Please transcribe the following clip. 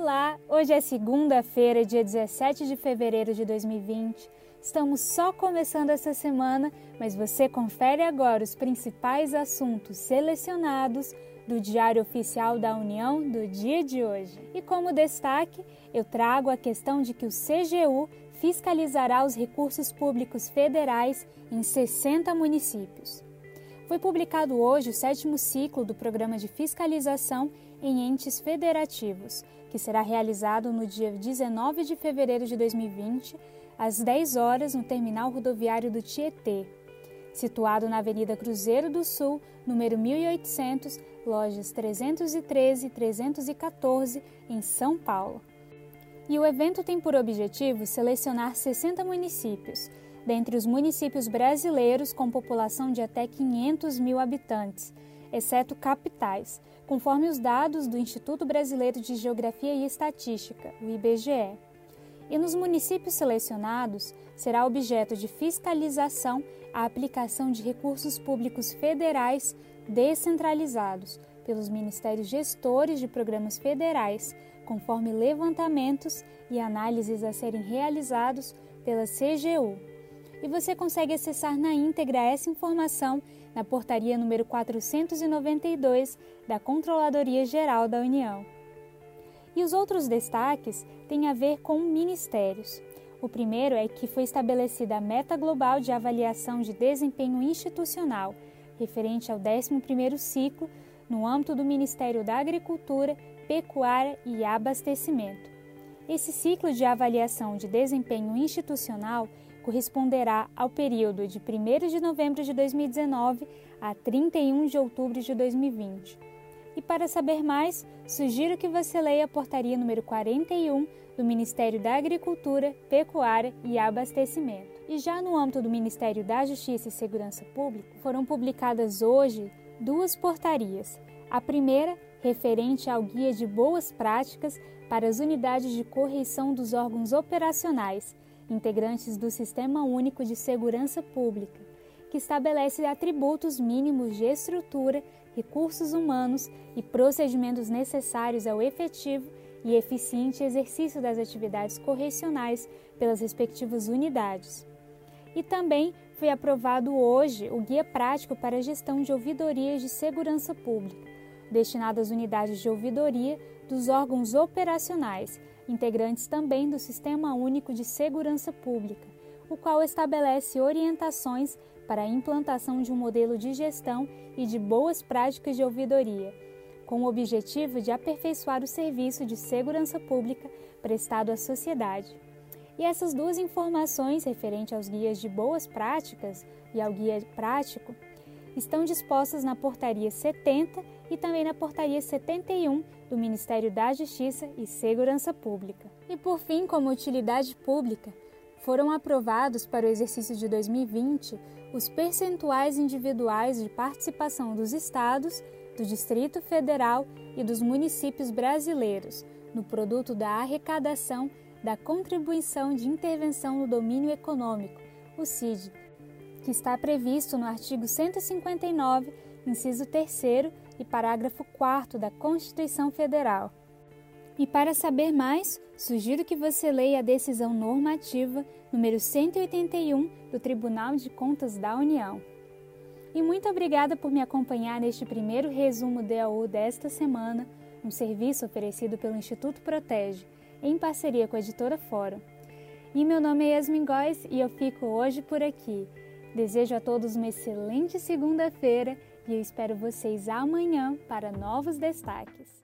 Olá, hoje é segunda-feira, dia 17 de fevereiro de 2020. Estamos só começando essa semana, mas você confere agora os principais assuntos selecionados do Diário Oficial da União do dia de hoje. E como destaque, eu trago a questão de que o CGU fiscalizará os recursos públicos federais em 60 municípios. Foi publicado hoje o sétimo ciclo do Programa de Fiscalização em Entes Federativos, que será realizado no dia 19 de fevereiro de 2020, às 10 horas, no terminal rodoviário do Tietê, situado na Avenida Cruzeiro do Sul, número 1800, lojas 313 e 314, em São Paulo. E o evento tem por objetivo selecionar 60 municípios dentre os municípios brasileiros com população de até 500 mil habitantes, exceto capitais, conforme os dados do Instituto Brasileiro de Geografia e Estatística, o IBGE. E nos municípios selecionados, será objeto de fiscalização a aplicação de recursos públicos federais descentralizados pelos ministérios gestores de programas federais, conforme levantamentos e análises a serem realizados pela CGU e você consegue acessar na íntegra essa informação na portaria número 492 da Controladoria Geral da União. E os outros destaques têm a ver com ministérios. O primeiro é que foi estabelecida a meta global de avaliação de desempenho institucional, referente ao 11º ciclo, no âmbito do Ministério da Agricultura, Pecuária e Abastecimento. Esse ciclo de avaliação de desempenho institucional corresponderá ao período de 1 de novembro de 2019 a 31 de outubro de 2020. E para saber mais, sugiro que você leia a portaria número 41 do Ministério da Agricultura, Pecuária e Abastecimento. E já no âmbito do Ministério da Justiça e Segurança Pública, foram publicadas hoje duas portarias. A primeira, referente ao Guia de Boas Práticas para as Unidades de Correição dos Órgãos Operacionais, integrantes do Sistema Único de Segurança Pública, que estabelece atributos mínimos de estrutura, recursos humanos e procedimentos necessários ao efetivo e eficiente exercício das atividades correcionais pelas respectivas unidades. E também foi aprovado hoje o Guia Prático para a Gestão de Ouvidorias de Segurança Pública, destinado às unidades de ouvidoria dos órgãos operacionais integrantes também do Sistema Único de Segurança Pública, o qual estabelece orientações para a implantação de um modelo de gestão e de boas práticas de ouvidoria, com o objetivo de aperfeiçoar o serviço de segurança pública prestado à sociedade. E essas duas informações referentes aos guias de boas práticas e ao guia prático estão dispostas na Portaria 70 e também na Portaria 71 do Ministério da Justiça e Segurança Pública. E por fim, como utilidade pública, foram aprovados para o exercício de 2020 os percentuais individuais de participação dos estados, do Distrito Federal e dos municípios brasileiros no produto da arrecadação da Contribuição de Intervenção no Domínio Econômico, o CID, que está previsto no artigo 159, inciso 3 e parágrafo 4 da Constituição Federal. E para saber mais, sugiro que você leia a decisão normativa número 181 do Tribunal de Contas da União. E muito obrigada por me acompanhar neste primeiro resumo DAU desta semana, um serviço oferecido pelo Instituto Protege, em parceria com a editora Fórum. E meu nome é Yasmin Góes e eu fico hoje por aqui. Desejo a todos uma excelente segunda-feira e eu espero vocês amanhã para novos destaques.